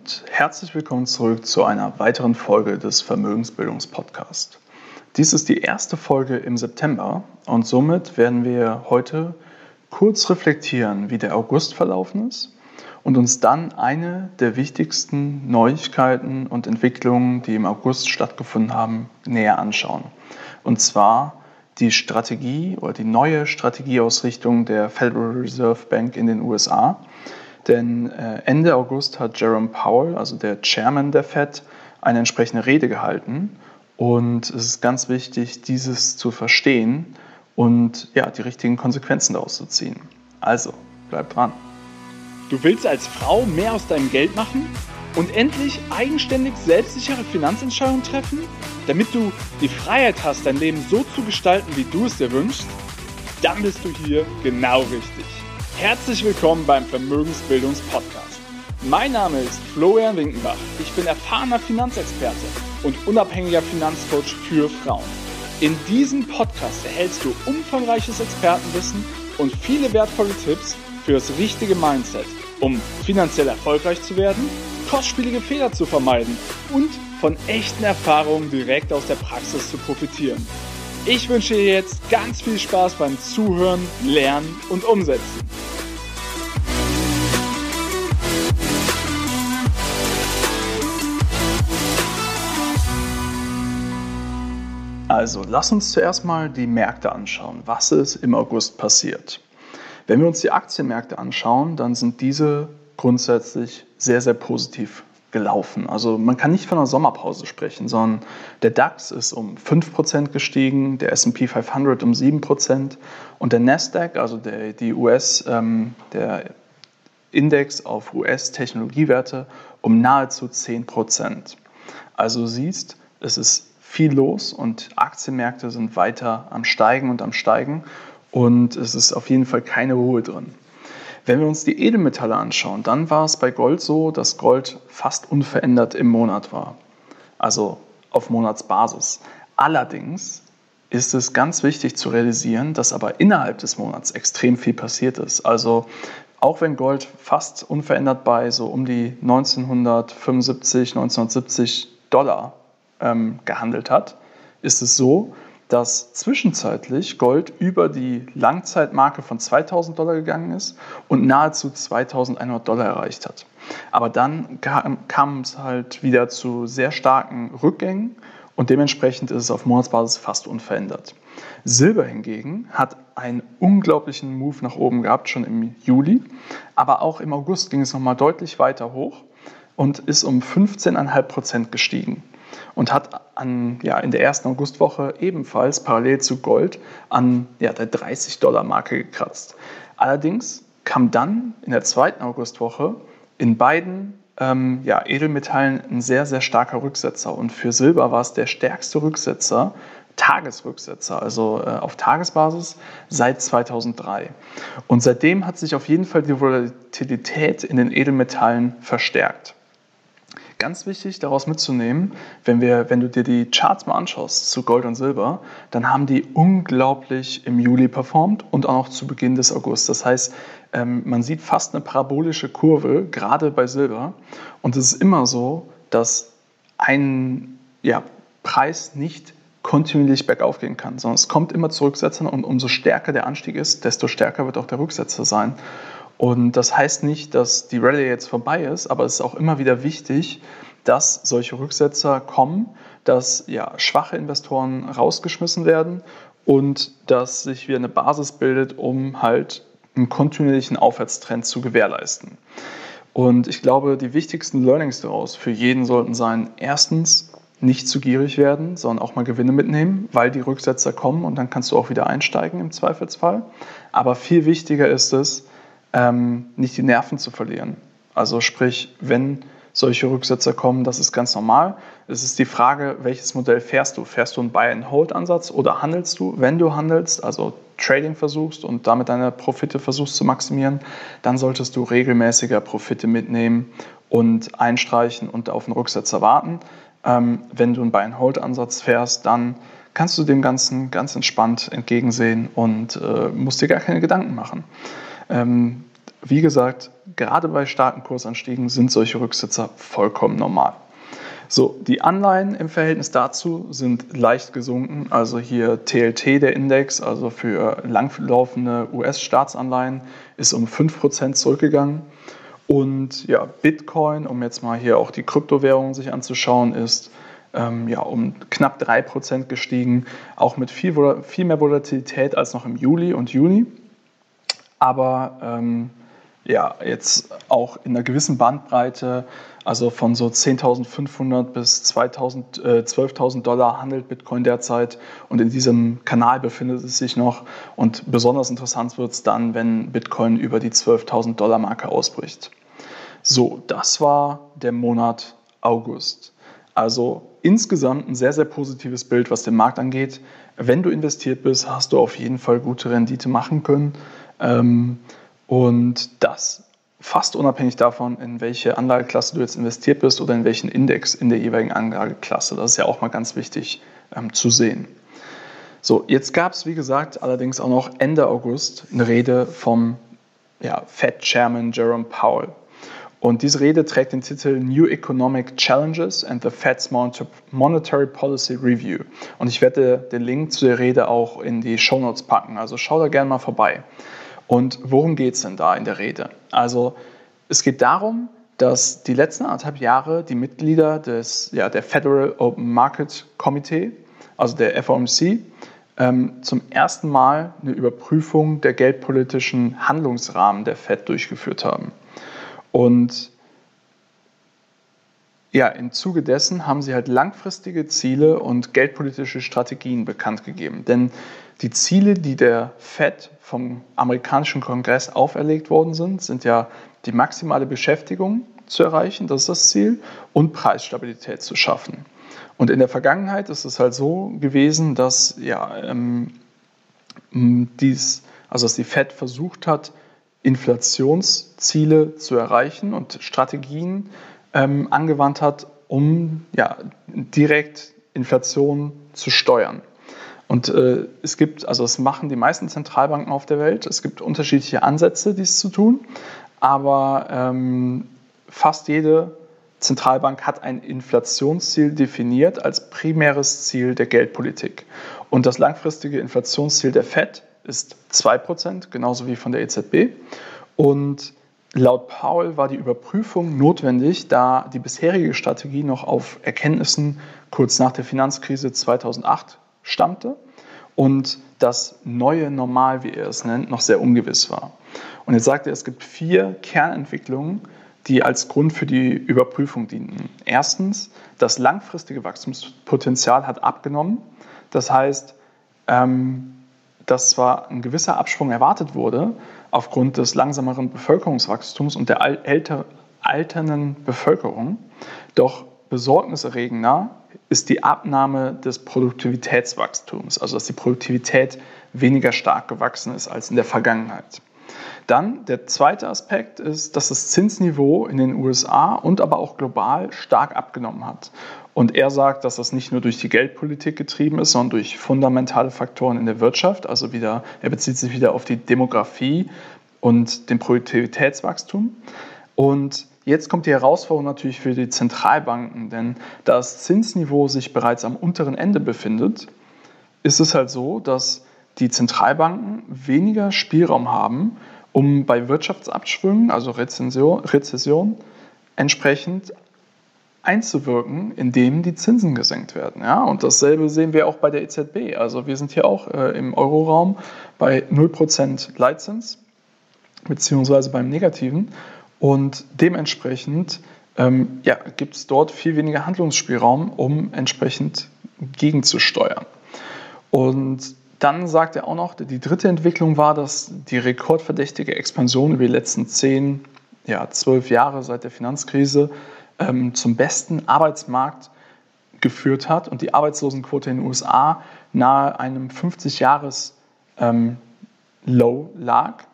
und herzlich willkommen zurück zu einer weiteren Folge des Vermögensbildungspodcasts. Dies ist die erste Folge im September und somit werden wir heute kurz reflektieren, wie der August verlaufen ist und uns dann eine der wichtigsten Neuigkeiten und Entwicklungen, die im August stattgefunden haben, näher anschauen. Und zwar die Strategie oder die neue Strategieausrichtung der Federal Reserve Bank in den USA denn äh, Ende August hat Jerome Powell, also der Chairman der Fed, eine entsprechende Rede gehalten. Und es ist ganz wichtig, dieses zu verstehen und ja, die richtigen Konsequenzen daraus zu ziehen. Also, bleib dran. Du willst als Frau mehr aus deinem Geld machen und endlich eigenständig selbstsichere Finanzentscheidungen treffen, damit du die Freiheit hast, dein Leben so zu gestalten, wie du es dir wünschst? Dann bist du hier genau richtig. Herzlich willkommen beim Vermögensbildungspodcast. Mein Name ist Florian Winkenbach. Ich bin erfahrener Finanzexperte und unabhängiger Finanzcoach für Frauen. In diesem Podcast erhältst du umfangreiches Expertenwissen und viele wertvolle Tipps für das richtige Mindset, um finanziell erfolgreich zu werden, kostspielige Fehler zu vermeiden und von echten Erfahrungen direkt aus der Praxis zu profitieren. Ich wünsche dir jetzt ganz viel Spaß beim Zuhören, Lernen und Umsetzen. Also, lass uns zuerst mal die Märkte anschauen. Was ist im August passiert? Wenn wir uns die Aktienmärkte anschauen, dann sind diese grundsätzlich sehr, sehr positiv gelaufen. Also man kann nicht von einer Sommerpause sprechen, sondern der DAX ist um 5% gestiegen, der SP 500 um 7% und der Nasdaq, also der, die US, ähm, der Index auf US-Technologiewerte um nahezu 10%. Also siehst, es ist viel los und Aktienmärkte sind weiter am Steigen und am Steigen und es ist auf jeden Fall keine Ruhe drin. Wenn wir uns die Edelmetalle anschauen, dann war es bei Gold so, dass Gold fast unverändert im Monat war, also auf Monatsbasis. Allerdings ist es ganz wichtig zu realisieren, dass aber innerhalb des Monats extrem viel passiert ist. Also auch wenn Gold fast unverändert bei so um die 1975, 1970 Dollar ähm, gehandelt hat, ist es so, dass zwischenzeitlich Gold über die Langzeitmarke von 2000 Dollar gegangen ist und nahezu 2100 Dollar erreicht hat. Aber dann kam, kam es halt wieder zu sehr starken Rückgängen und dementsprechend ist es auf Monatsbasis fast unverändert. Silber hingegen hat einen unglaublichen Move nach oben gehabt, schon im Juli, aber auch im August ging es nochmal deutlich weiter hoch und ist um 15,5 Prozent gestiegen und hat an, ja, in der ersten Augustwoche ebenfalls parallel zu Gold an ja, der 30-Dollar-Marke gekratzt. Allerdings kam dann in der zweiten Augustwoche in beiden ähm, ja, Edelmetallen ein sehr, sehr starker Rücksetzer. Und für Silber war es der stärkste Rücksetzer, Tagesrücksetzer, also äh, auf Tagesbasis seit 2003. Und seitdem hat sich auf jeden Fall die Volatilität in den Edelmetallen verstärkt. Ganz wichtig daraus mitzunehmen, wenn, wir, wenn du dir die Charts mal anschaust zu Gold und Silber, dann haben die unglaublich im Juli performt und auch noch zu Beginn des August. Das heißt, ähm, man sieht fast eine parabolische Kurve, gerade bei Silber. Und es ist immer so, dass ein ja, Preis nicht kontinuierlich bergauf gehen kann, sondern es kommt immer zu Rücksetzern und umso stärker der Anstieg ist, desto stärker wird auch der Rücksetzer sein. Und das heißt nicht, dass die Rallye jetzt vorbei ist, aber es ist auch immer wieder wichtig, dass solche Rücksetzer kommen, dass ja, schwache Investoren rausgeschmissen werden und dass sich wieder eine Basis bildet, um halt einen kontinuierlichen Aufwärtstrend zu gewährleisten. Und ich glaube, die wichtigsten Learnings daraus für jeden sollten sein, erstens, nicht zu gierig werden, sondern auch mal Gewinne mitnehmen, weil die Rücksetzer kommen und dann kannst du auch wieder einsteigen im Zweifelsfall. Aber viel wichtiger ist es, ähm, nicht die Nerven zu verlieren. Also sprich, wenn solche Rücksetzer kommen, das ist ganz normal. Es ist die Frage, welches Modell fährst du? Fährst du einen Buy-and-Hold-Ansatz oder handelst du? Wenn du handelst, also Trading versuchst und damit deine Profite versuchst zu maximieren, dann solltest du regelmäßiger Profite mitnehmen und einstreichen und auf den Rücksetzer warten. Ähm, wenn du einen Buy-and-Hold-Ansatz fährst, dann kannst du dem Ganzen ganz entspannt entgegensehen und äh, musst dir gar keine Gedanken machen. Ähm, wie gesagt, gerade bei starken Kursanstiegen sind solche Rücksitzer vollkommen normal. So, die Anleihen im Verhältnis dazu sind leicht gesunken. Also hier TLT, der Index, also für langlaufende US-Staatsanleihen, ist um 5% zurückgegangen. Und ja, Bitcoin, um jetzt mal hier auch die Kryptowährungen sich anzuschauen, ist ähm, ja, um knapp 3% gestiegen, auch mit viel, viel mehr Volatilität als noch im Juli und Juni. Aber ähm, ja, jetzt auch in einer gewissen Bandbreite, also von so 10.500 bis 2.000, äh, 12.000 Dollar handelt Bitcoin derzeit und in diesem Kanal befindet es sich noch und besonders interessant wird es dann, wenn Bitcoin über die 12.000 Dollar Marke ausbricht. So, das war der Monat August. Also insgesamt ein sehr, sehr positives Bild, was den Markt angeht. Wenn du investiert bist, hast du auf jeden Fall gute Rendite machen können. Ähm, und das fast unabhängig davon, in welche Anlageklasse du jetzt investiert bist oder in welchen Index in der jeweiligen Anlageklasse. Das ist ja auch mal ganz wichtig ähm, zu sehen. So, jetzt gab es, wie gesagt, allerdings auch noch Ende August eine Rede vom ja, Fed-Chairman Jerome Powell. Und diese Rede trägt den Titel New Economic Challenges and the Fed's Monetary Policy Review. Und ich werde den Link zu der Rede auch in die Show Notes packen, also schau da gerne mal vorbei. Und worum geht es denn da in der Rede? Also es geht darum, dass die letzten anderthalb Jahre die Mitglieder des, ja, der Federal Open Market Committee, also der FOMC, ähm, zum ersten Mal eine Überprüfung der geldpolitischen Handlungsrahmen der Fed durchgeführt haben. Und ja, im Zuge dessen haben sie halt langfristige Ziele und geldpolitische Strategien bekannt gegeben. Denn die Ziele, die der Fed vom amerikanischen Kongress auferlegt worden sind, sind ja die maximale Beschäftigung zu erreichen, das ist das Ziel, und Preisstabilität zu schaffen. Und in der Vergangenheit ist es halt so gewesen, dass ja, ähm, dies, also dass die Fed versucht hat, Inflationsziele zu erreichen und Strategien ähm, angewandt hat, um ja, direkt Inflation zu steuern. Und äh, es gibt, also es machen die meisten Zentralbanken auf der Welt. Es gibt unterschiedliche Ansätze, dies zu tun. Aber ähm, fast jede Zentralbank hat ein Inflationsziel definiert als primäres Ziel der Geldpolitik. Und das langfristige Inflationsziel der FED ist 2%, genauso wie von der EZB. Und laut Powell war die Überprüfung notwendig, da die bisherige Strategie noch auf Erkenntnissen kurz nach der Finanzkrise 2008 stammte und das neue Normal, wie er es nennt, noch sehr ungewiss war. Und jetzt sagt er, es gibt vier Kernentwicklungen, die als Grund für die Überprüfung dienten. Erstens, das langfristige Wachstumspotenzial hat abgenommen. Das heißt, ähm, dass zwar ein gewisser Absprung erwartet wurde aufgrund des langsameren Bevölkerungswachstums und der alternden Bevölkerung, doch besorgniserregender ist die Abnahme des Produktivitätswachstums, also dass die Produktivität weniger stark gewachsen ist als in der Vergangenheit. Dann der zweite Aspekt ist, dass das Zinsniveau in den USA und aber auch global stark abgenommen hat. Und er sagt, dass das nicht nur durch die Geldpolitik getrieben ist, sondern durch fundamentale Faktoren in der Wirtschaft. Also wieder, er bezieht sich wieder auf die Demografie und den Produktivitätswachstum. Und Jetzt kommt die Herausforderung natürlich für die Zentralbanken, denn da das Zinsniveau sich bereits am unteren Ende befindet, ist es halt so, dass die Zentralbanken weniger Spielraum haben, um bei Wirtschaftsabschwüngen, also Rezession, Rezession entsprechend einzuwirken, indem die Zinsen gesenkt werden. Ja? Und dasselbe sehen wir auch bei der EZB. Also wir sind hier auch äh, im Euroraum bei 0% Leitzins, beziehungsweise beim Negativen. Und dementsprechend ähm, ja, gibt es dort viel weniger Handlungsspielraum, um entsprechend gegenzusteuern. Und dann sagt er auch noch, die dritte Entwicklung war, dass die rekordverdächtige Expansion über die letzten zehn, ja, zwölf Jahre seit der Finanzkrise ähm, zum besten Arbeitsmarkt geführt hat und die Arbeitslosenquote in den USA nahe einem 50-Jahres-Low ähm, lag.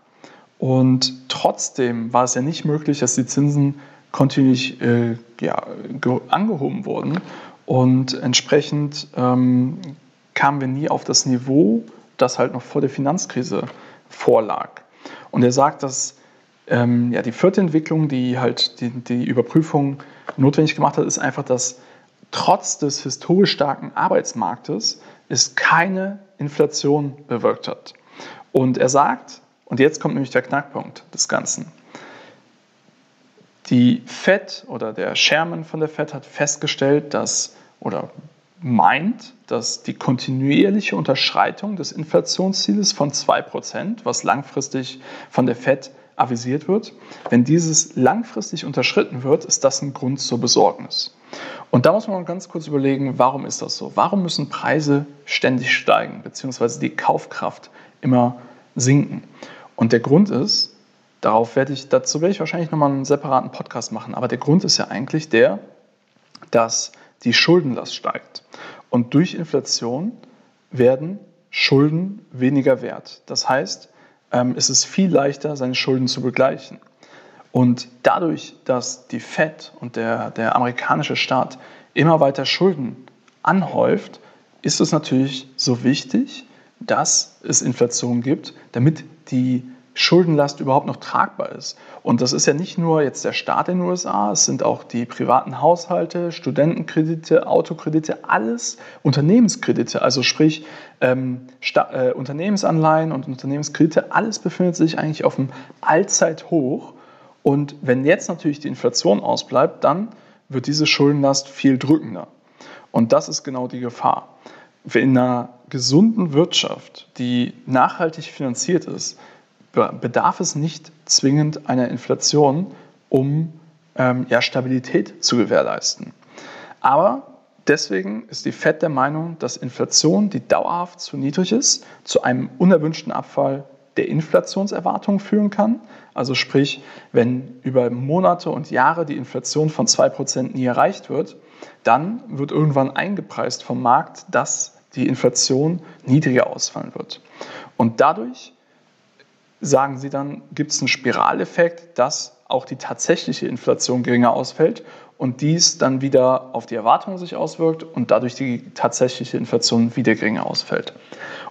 Und trotzdem war es ja nicht möglich, dass die Zinsen kontinuierlich äh, ja, angehoben wurden. Und entsprechend ähm, kamen wir nie auf das Niveau, das halt noch vor der Finanzkrise vorlag. Und er sagt, dass ähm, ja, die vierte Entwicklung, die halt die, die Überprüfung notwendig gemacht hat, ist einfach, dass trotz des historisch starken Arbeitsmarktes es keine Inflation bewirkt hat. Und er sagt, und jetzt kommt nämlich der Knackpunkt des Ganzen, die FED oder der Chairman von der FED hat festgestellt, dass oder meint, dass die kontinuierliche Unterschreitung des Inflationsziels von 2%, was langfristig von der FED avisiert wird, wenn dieses langfristig unterschritten wird, ist das ein Grund zur Besorgnis. Und da muss man ganz kurz überlegen, warum ist das so? Warum müssen Preise ständig steigen, beziehungsweise die Kaufkraft immer sinken? Und der Grund ist, darauf werde ich, dazu werde ich wahrscheinlich nochmal einen separaten Podcast machen, aber der Grund ist ja eigentlich der, dass die Schuldenlast steigt. Und durch Inflation werden Schulden weniger wert. Das heißt, ähm, es ist viel leichter, seine Schulden zu begleichen. Und dadurch, dass die Fed und der, der amerikanische Staat immer weiter Schulden anhäuft, ist es natürlich so wichtig, dass es Inflation gibt, damit die Schuldenlast überhaupt noch tragbar ist. Und das ist ja nicht nur jetzt der Staat in den USA, es sind auch die privaten Haushalte, Studentenkredite, Autokredite, alles Unternehmenskredite, also sprich ähm, äh, Unternehmensanleihen und Unternehmenskredite, alles befindet sich eigentlich auf einem Allzeithoch. Und wenn jetzt natürlich die Inflation ausbleibt, dann wird diese Schuldenlast viel drückender. Und das ist genau die Gefahr. In einer gesunden Wirtschaft, die nachhaltig finanziert ist, bedarf es nicht zwingend einer Inflation, um ähm, ja, Stabilität zu gewährleisten. Aber deswegen ist die FED der Meinung, dass Inflation, die dauerhaft zu niedrig ist, zu einem unerwünschten Abfall der Inflationserwartung führen kann. Also sprich, wenn über Monate und Jahre die Inflation von 2% nie erreicht wird, dann wird irgendwann eingepreist vom Markt, dass die Inflation niedriger ausfallen wird. Und dadurch sagen sie dann, gibt es einen Spiraleffekt, dass auch die tatsächliche Inflation geringer ausfällt und dies dann wieder auf die Erwartungen sich auswirkt und dadurch die tatsächliche Inflation wieder geringer ausfällt.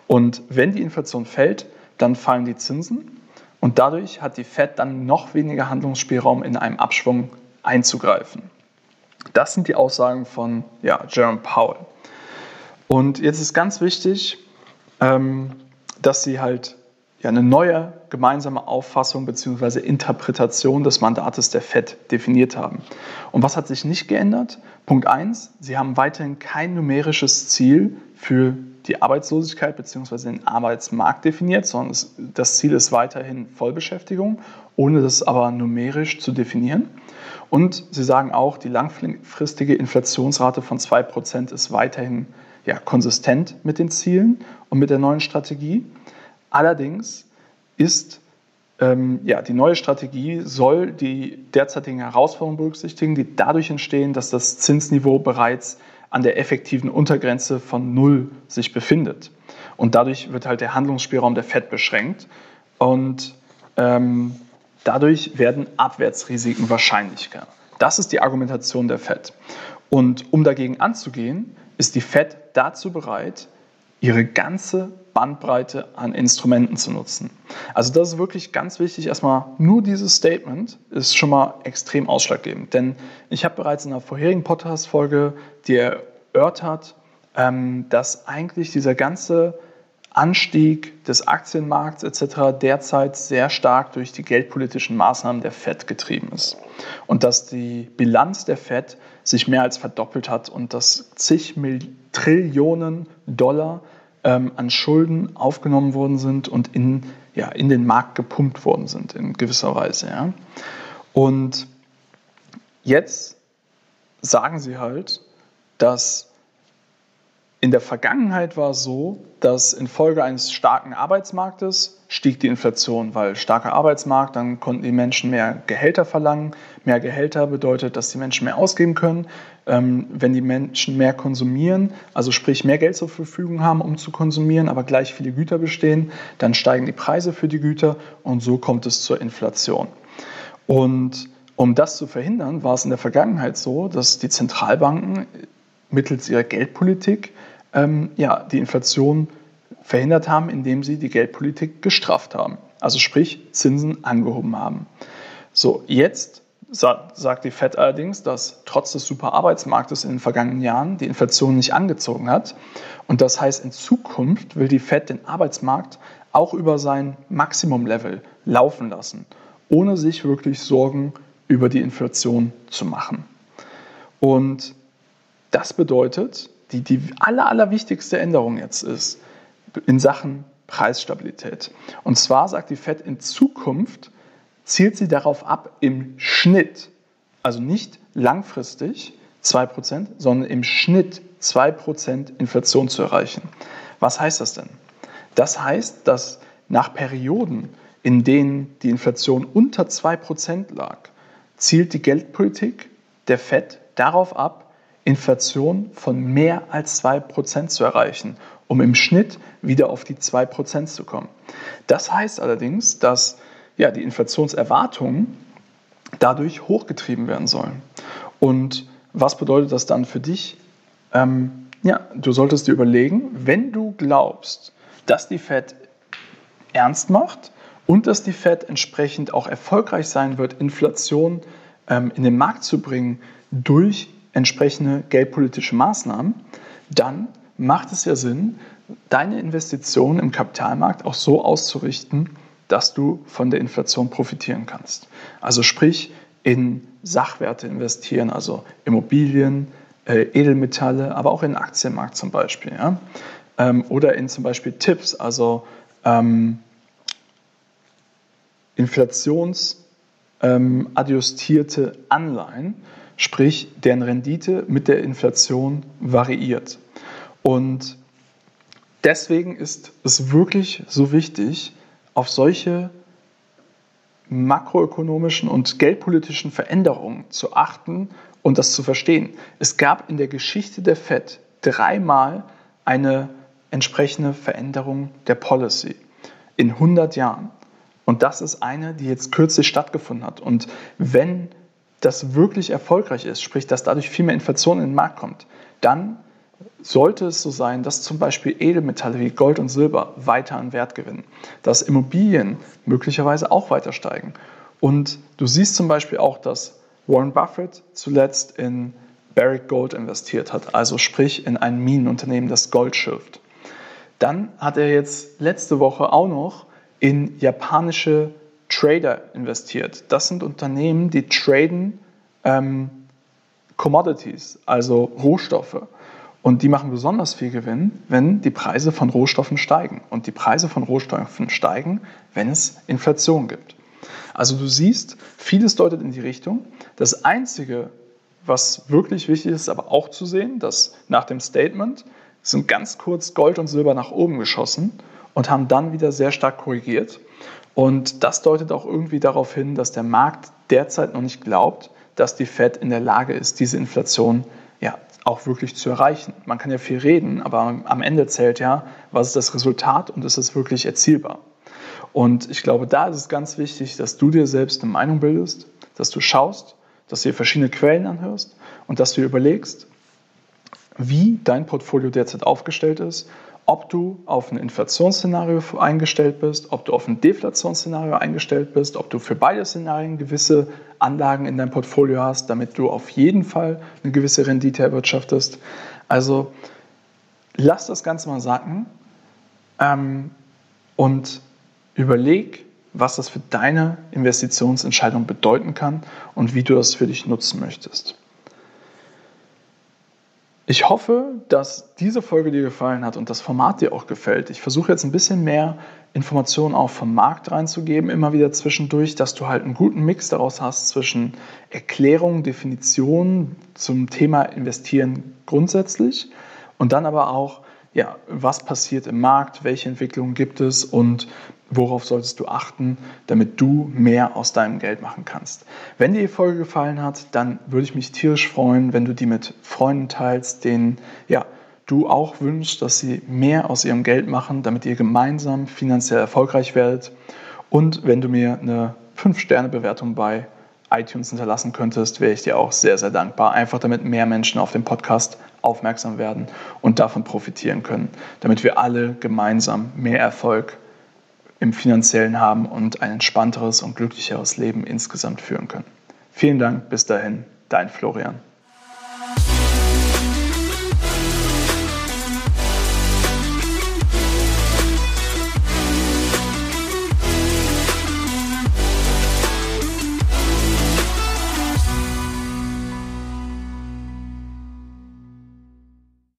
Und wenn die Inflation fällt, dann fallen die Zinsen und dadurch hat die Fed dann noch weniger Handlungsspielraum in einem Abschwung einzugreifen. Das sind die Aussagen von ja, Jerome Powell. Und jetzt ist ganz wichtig, ähm, dass sie halt ja eine neue gemeinsame Auffassung bzw. Interpretation des Mandates der FED definiert haben. Und was hat sich nicht geändert? Punkt 1, sie haben weiterhin kein numerisches Ziel für die Arbeitslosigkeit bzw. den Arbeitsmarkt definiert, sondern das Ziel ist weiterhin Vollbeschäftigung, ohne das aber numerisch zu definieren. Und sie sagen auch, die langfristige Inflationsrate von 2% ist weiterhin ja, konsistent mit den Zielen und mit der neuen Strategie. Allerdings ist ähm, ja, die neue Strategie soll die derzeitigen Herausforderungen berücksichtigen, die dadurch entstehen, dass das Zinsniveau bereits an der effektiven Untergrenze von Null sich befindet. Und dadurch wird halt der Handlungsspielraum der FED beschränkt und ähm, dadurch werden Abwärtsrisiken wahrscheinlicher. Das ist die Argumentation der FED. Und um dagegen anzugehen, ist die FED dazu bereit, ihre ganze Bandbreite an Instrumenten zu nutzen. Also das ist wirklich ganz wichtig. Erstmal nur dieses Statement ist schon mal extrem ausschlaggebend. Denn ich habe bereits in einer vorherigen Podcast-Folge dir erörtert, ähm, dass eigentlich dieser ganze Anstieg des Aktienmarkts etc. derzeit sehr stark durch die geldpolitischen Maßnahmen der Fed getrieben ist. Und dass die Bilanz der Fed sich mehr als verdoppelt hat und dass zig Trillionen Dollar ähm, an Schulden aufgenommen worden sind und in, ja, in den Markt gepumpt worden sind in gewisser Weise. Ja. Und jetzt sagen sie halt, dass in der Vergangenheit war es so, dass infolge eines starken Arbeitsmarktes stieg die Inflation, weil starker Arbeitsmarkt, dann konnten die Menschen mehr Gehälter verlangen. Mehr Gehälter bedeutet, dass die Menschen mehr ausgeben können. Ähm, wenn die Menschen mehr konsumieren, also sprich mehr Geld zur Verfügung haben, um zu konsumieren, aber gleich viele Güter bestehen, dann steigen die Preise für die Güter und so kommt es zur Inflation. Und um das zu verhindern, war es in der Vergangenheit so, dass die Zentralbanken mittels ihrer Geldpolitik ähm, ja, die Inflation verhindert haben, indem sie die Geldpolitik gestrafft haben. Also sprich Zinsen angehoben haben. So, jetzt sagt die Fed allerdings, dass trotz des super Arbeitsmarktes in den vergangenen Jahren die Inflation nicht angezogen hat. Und das heißt, in Zukunft will die Fed den Arbeitsmarkt auch über sein Maximum-Level laufen lassen, ohne sich wirklich Sorgen über die Inflation zu machen. Und das bedeutet, die, die aller, allerwichtigste Änderung jetzt ist in Sachen Preisstabilität. Und zwar sagt die Fed in Zukunft, zielt sie darauf ab, im Schnitt, also nicht langfristig 2%, sondern im Schnitt 2% Inflation zu erreichen. Was heißt das denn? Das heißt, dass nach Perioden, in denen die Inflation unter 2% lag, zielt die Geldpolitik der Fed darauf ab, Inflation von mehr als 2% zu erreichen, um im Schnitt wieder auf die 2% zu kommen. Das heißt allerdings, dass ja, die Inflationserwartungen dadurch hochgetrieben werden sollen. Und was bedeutet das dann für dich? Ähm, ja, du solltest dir überlegen, wenn du glaubst, dass die Fed ernst macht und dass die Fed entsprechend auch erfolgreich sein wird, Inflation ähm, in den Markt zu bringen durch entsprechende geldpolitische Maßnahmen, dann macht es ja Sinn, deine Investitionen im Kapitalmarkt auch so auszurichten, dass du von der Inflation profitieren kannst. Also sprich in Sachwerte investieren, also Immobilien, äh, Edelmetalle, aber auch in den Aktienmarkt zum Beispiel. Ja? Ähm, oder in zum Beispiel Tipps, also ähm, inflationsadjustierte ähm, Anleihen, sprich deren Rendite mit der Inflation variiert. Und deswegen ist es wirklich so wichtig, auf solche makroökonomischen und geldpolitischen Veränderungen zu achten und das zu verstehen. Es gab in der Geschichte der Fed dreimal eine entsprechende Veränderung der Policy in 100 Jahren. Und das ist eine, die jetzt kürzlich stattgefunden hat. Und wenn das wirklich erfolgreich ist, sprich, dass dadurch viel mehr Inflation in den Markt kommt, dann sollte es so sein, dass zum Beispiel Edelmetalle wie Gold und Silber weiter an Wert gewinnen, dass Immobilien möglicherweise auch weiter steigen. Und du siehst zum Beispiel auch, dass Warren Buffett zuletzt in Barrick Gold investiert hat, also sprich in ein Minenunternehmen, das Gold schürft. Dann hat er jetzt letzte Woche auch noch in japanische Trader investiert. Das sind Unternehmen, die traden ähm, Commodities, also Rohstoffe. Und die machen besonders viel Gewinn, wenn die Preise von Rohstoffen steigen. Und die Preise von Rohstoffen steigen, wenn es Inflation gibt. Also du siehst, vieles deutet in die Richtung. Das Einzige, was wirklich wichtig ist, aber auch zu sehen, dass nach dem Statement sind ganz kurz Gold und Silber nach oben geschossen und haben dann wieder sehr stark korrigiert. Und das deutet auch irgendwie darauf hin, dass der Markt derzeit noch nicht glaubt, dass die Fed in der Lage ist, diese Inflation ja, auch wirklich zu erreichen. Man kann ja viel reden, aber am Ende zählt ja, was ist das Resultat und ist es wirklich erzielbar. Und ich glaube, da ist es ganz wichtig, dass du dir selbst eine Meinung bildest, dass du schaust, dass du dir verschiedene Quellen anhörst und dass du dir überlegst, wie dein Portfolio derzeit aufgestellt ist ob du auf ein Inflationsszenario eingestellt bist, ob du auf ein Deflationsszenario eingestellt bist, ob du für beide Szenarien gewisse Anlagen in deinem Portfolio hast, damit du auf jeden Fall eine gewisse Rendite erwirtschaftest. Also lass das Ganze mal sacken ähm, und überleg, was das für deine Investitionsentscheidung bedeuten kann und wie du das für dich nutzen möchtest. Ich hoffe, dass diese Folge dir gefallen hat und das Format dir auch gefällt. Ich versuche jetzt ein bisschen mehr Informationen auch vom Markt reinzugeben, immer wieder zwischendurch, dass du halt einen guten Mix daraus hast zwischen Erklärungen, Definitionen zum Thema Investieren grundsätzlich und dann aber auch ja, was passiert im Markt, welche Entwicklungen gibt es und worauf solltest du achten, damit du mehr aus deinem Geld machen kannst. Wenn dir die Folge gefallen hat, dann würde ich mich tierisch freuen, wenn du die mit Freunden teilst, denen ja, du auch wünschst, dass sie mehr aus ihrem Geld machen, damit ihr gemeinsam finanziell erfolgreich werdet. Und wenn du mir eine 5-Sterne-Bewertung bei iTunes hinterlassen könntest, wäre ich dir auch sehr, sehr dankbar. Einfach damit mehr Menschen auf den Podcast aufmerksam werden und davon profitieren können, damit wir alle gemeinsam mehr Erfolg im finanziellen haben und ein entspannteres und glücklicheres Leben insgesamt führen können. Vielen Dank, bis dahin, dein Florian.